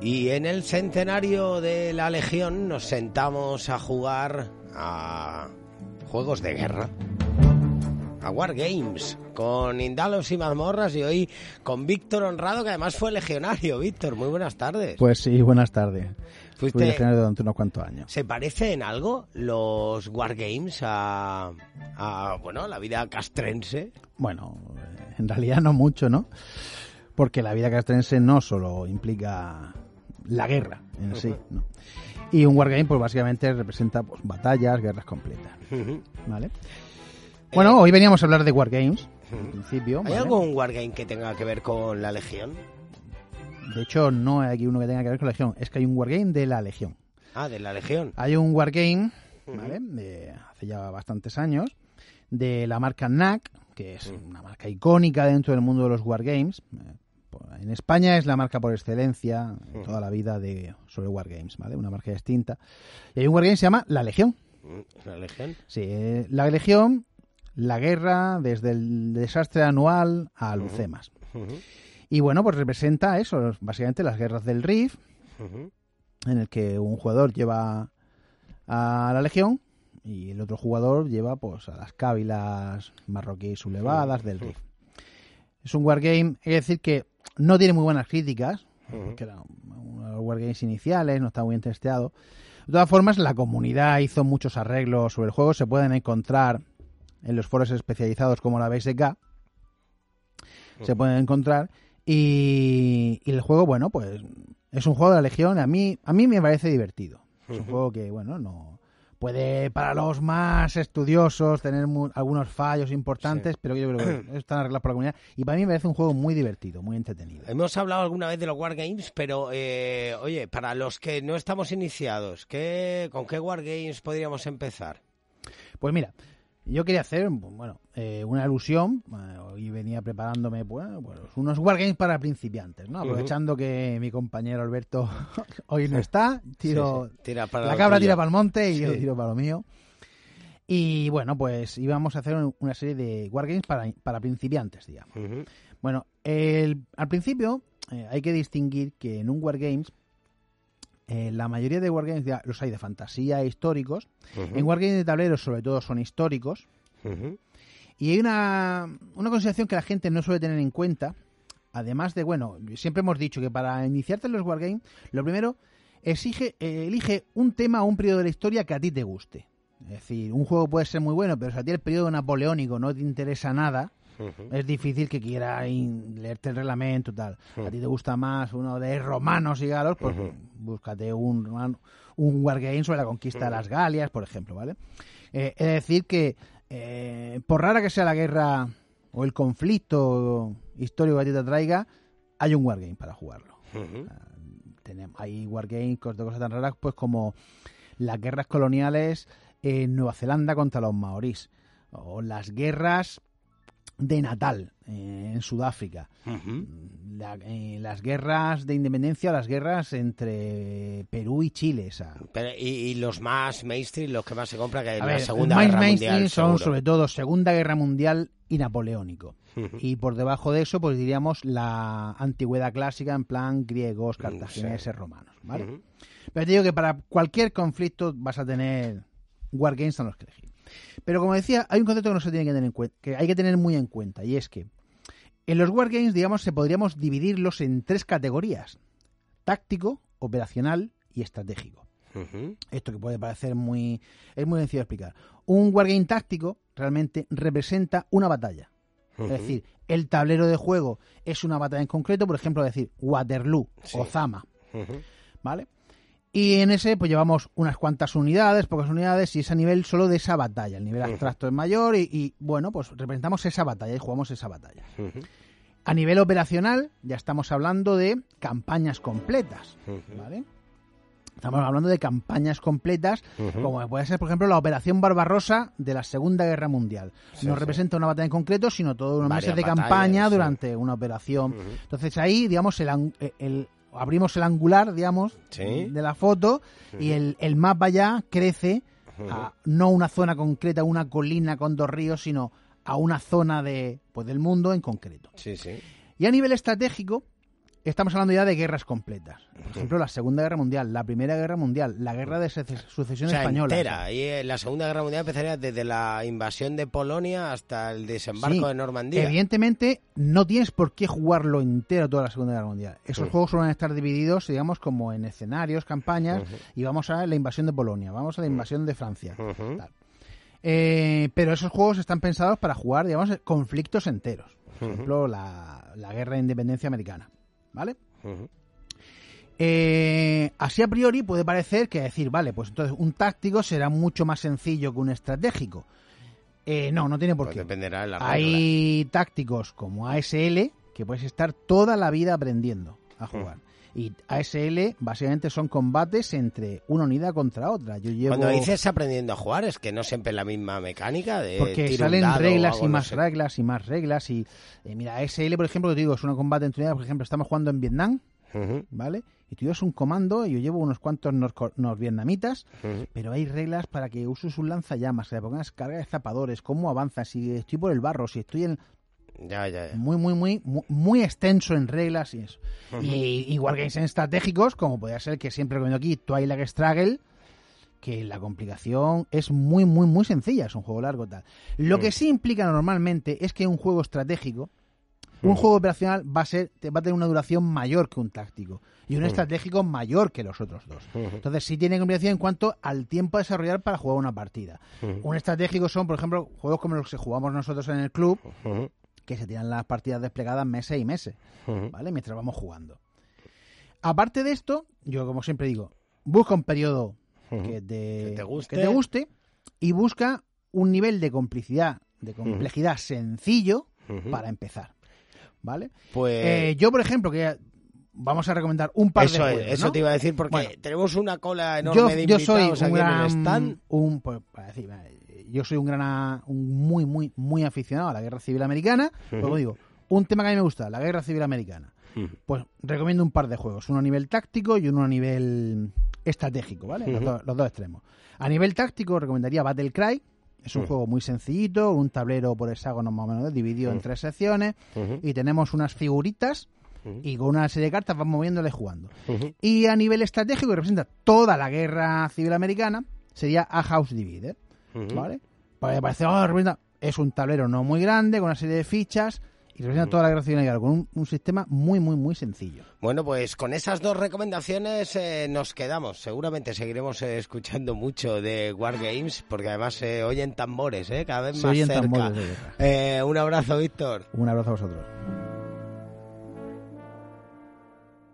Y en el centenario de la Legión nos sentamos a jugar a juegos de guerra. A Wargames, con Indalos y mazmorras y hoy con Víctor Honrado, que además fue legionario. Víctor, muy buenas tardes. Pues sí, buenas tardes. Fuiste- Fui legionario durante unos cuantos años. ¿Se parece en algo los Wargames a, a bueno, la vida castrense? Bueno, en realidad no mucho, ¿no? Porque la vida castrense no solo implica la guerra en sí, ¿no? Y un wargame, pues básicamente representa pues, batallas, guerras completas, ¿vale? Bueno, hoy veníamos a hablar de wargames, en principio. ¿Hay ¿vale? algún Wargame que tenga que ver con la Legión? De hecho, no hay aquí uno que tenga que ver con la Legión, es que hay un wargame de la Legión. Ah, de la Legión. Hay un wargame, ¿vale? De hace ya bastantes años, de la marca NAC, que es una marca icónica dentro del mundo de los wargames. En España es la marca por excelencia en toda la vida de sobre wargames, ¿vale? Una marca distinta. Y hay un wargame que se llama La Legión. Mm, ¿La Legión? Sí, eh, la Legión, la guerra desde el desastre anual a Lucemas. Y bueno, pues representa eso, básicamente las guerras del Rif, en el que un jugador lleva a la legión y el otro jugador lleva pues a las cávilas marroquíes sublevadas del Rif. Es un wargame, hay que decir que no tiene muy buenas críticas, que era uno de los wargames iniciales, no está muy bien testeado. De todas formas, la comunidad hizo muchos arreglos sobre el juego, se pueden encontrar en los foros especializados como la BSK, se pueden encontrar y, y el juego, bueno, pues es un juego de la Legión, a mí a mí me parece divertido. Es un juego que, bueno, no puede para los más estudiosos tener mu- algunos fallos importantes, pero yo creo que están arreglados por la comunidad y para mí me parece un juego muy divertido, muy entretenido. Hemos hablado alguna vez de los Wargames, pero eh, oye, para los que no estamos iniciados, ¿qué, ¿con qué Wargames podríamos empezar? Pues mira, yo quería hacer, bueno, eh, una alusión, eh, hoy venía preparándome pues, pues, unos wargames para principiantes, ¿no? Aprovechando que mi compañero Alberto hoy no está, tiro, Sí, sí, tira para la cabra tira para el monte y yo tiro para lo mío. Y bueno, pues íbamos a hacer un- una serie de wargames para, para principiantes, digamos. Bueno, el- al principio eh, hay que distinguir que en un wargames, eh, la mayoría de wargames ya los hay de fantasía e históricos. En wargames de tableros, sobre todo, son históricos. Y hay una, una consideración que la gente no suele tener en cuenta. Además de, bueno, siempre hemos dicho que para iniciarte en los wargames, lo primero, exige, eh, elige un tema o un periodo de la historia que a ti te guste. Es decir, un juego puede ser muy bueno, pero si a ti el periodo napoleónico no te interesa nada, Es difícil que quieras in- leerte el reglamento tal. A ti te gusta más uno de romanos y galos, pues búscate un, un wargame sobre la conquista de las Galias, por ejemplo, ¿vale? Eh, es decir que, eh, por rara que sea la guerra o el conflicto histórico que a ti te atraiga, hay un wargame para jugarlo. Ujú. Tenemos, hay wargames de cosas tan raras pues como las guerras coloniales en Nueva Zelanda contra los maorís o las guerras de Natal eh, en Sudáfrica. La- eh, las guerras de independencia las guerras entre Perú y Chile Pero, y, y los más mainstream, los que más se compran, que en a la ver, Segunda más Guerra mainstream Mundial, son seguro. sobre todo Segunda Guerra Mundial y Napoleónico. Y por debajo de eso pues diríamos la antigüedad clásica en plan griegos, Mm, cartagineses, romanos ¿vale? Pero te digo que para cualquier conflicto vas a tener wargames a los que elegir. Pero como decía, hay un concepto que no se tiene que tener en cuenta, que hay que tener muy en cuenta, y es que en los wargames, digamos, se podríamos dividirlos en tres categorías: táctico, operacional y estratégico. Esto que puede parecer muy es muy sencillo de explicar. Un wargame táctico realmente representa una batalla. Es decir, el tablero de juego es una batalla en concreto, por ejemplo, decir Waterloo Sí. o Zama. ¿vale? Y en ese pues llevamos unas cuantas unidades, pocas unidades, y es a nivel solo de esa batalla. El nivel abstracto es mayor y, y, bueno, pues representamos esa batalla y jugamos esa batalla. A nivel operacional ya estamos hablando de campañas completas. ¿vale? Estamos hablando de campañas completas, Ujú. como puede ser, por ejemplo, la Operación Barbarrosa de la Segunda Guerra Mundial. Sí, no sí. representa una batalla en concreto, sino todos unos meses de campaña sí. durante una operación. Entonces ahí, digamos, el, el- abrimos el angular, digamos, Sí. de la foto y el, el mapa ya crece a no una zona concreta, una colina con dos ríos, sino a una zona de, pues, del mundo en concreto. Sí, sí. Y a nivel estratégico, estamos hablando ya de guerras completas. Por ejemplo, la Segunda Guerra Mundial, la Primera Guerra Mundial, la Guerra de Sucesión O sea, Española. entera. Y eh, la Segunda Guerra Mundial empezaría desde la invasión de Polonia hasta el desembarco Sí, de Normandía. Evidentemente, no tienes por qué jugarlo entero toda la Segunda Guerra Mundial. Esos Sí. juegos suelen estar divididos, digamos, como en escenarios, campañas, y vamos a la invasión de Polonia, vamos a la invasión de Francia. Tal. Eh, pero esos juegos están pensados para jugar, digamos, conflictos enteros. Por ejemplo, la, la guerra de independencia americana. ¿Vale? Eh, así a priori puede parecer que decir, vale, pues entonces un táctico será mucho más sencillo que un estratégico. Eh, no, no tiene por Pues qué. dependerá de la regla. Hay tácticos como ASL que puedes estar toda la vida aprendiendo a jugar. Mm. Y ASL básicamente son combates entre una unidad contra otra. Yo llevo Cuando dices aprendiendo a jugar, es que no siempre es la misma mecánica de porque salen reglas y no más sé. reglas y más reglas y eh, mira ASL por ejemplo te digo es un combate entre unidades por ejemplo estamos jugando en Vietnam vale y tú llevas un comando y yo llevo unos cuantos norvietnamitas ujú. pero hay reglas para que uses un lanzallamas que le pongas carga de zapadores cómo avanzas si estoy por el barro si estoy en Ya, ya, ya. muy, muy, muy, muy, extenso en reglas y eso. Y igual que en estratégicos, como podría ser que siempre recomiendo aquí, Twilight Struggle, que la complicación es muy, muy, muy sencilla, es un juego largo tal. Lo que sí implica normalmente es que un juego estratégico, un juego operacional va a ser, va a tener una duración mayor que un táctico y un estratégico mayor que los otros dos. Entonces sí tiene complicación en cuanto al tiempo a desarrollar para jugar una partida. Un estratégico son, por ejemplo, juegos como los que jugamos nosotros en el club, que se tiran las partidas desplegadas meses y meses. ¿vale? Mientras vamos jugando. Aparte de esto, yo como siempre digo, busca un periodo que te, Que te guste. que te guste y busca un nivel de complicidad, de complejidad sencillo para empezar, ¿vale? Pues Eh, yo, por ejemplo, que vamos a recomendar un par eso, de es, eso ¿no? te iba a decir porque Bueno. tenemos una cola enorme yo, de yo soy invitados un aquí en el gran, stand. un, pues, para decir, yo soy un gran, un muy, muy, muy aficionado a la Guerra Civil Americana. Luego digo, un tema que a mí me gusta, la Guerra Civil Americana. Pues recomiendo un par de juegos, uno a nivel táctico y uno a nivel estratégico, ¿vale? Los, dos, los dos extremos. A nivel táctico recomendaría Battle Cry. Es un juego muy sencillito, un tablero por hexágono más o menos dividido en tres secciones y tenemos unas figuritas y con una serie de cartas van moviéndole jugando. Y a nivel estratégico, que representa toda la guerra civil americana, sería A House ¿Vale? Para parece, oh, representa- es un tablero no muy grande, con una serie de fichas, y representa toda la civil americana, con un, un sistema muy, muy, muy sencillo. Bueno, pues con esas dos recomendaciones eh, nos quedamos. Seguramente seguiremos eh, escuchando mucho de Wargames, porque además se oyen tambores, ¿eh? cada vez Se más oyen cerca. tambores de. Eh, un abrazo, Víctor. Un abrazo a vosotros.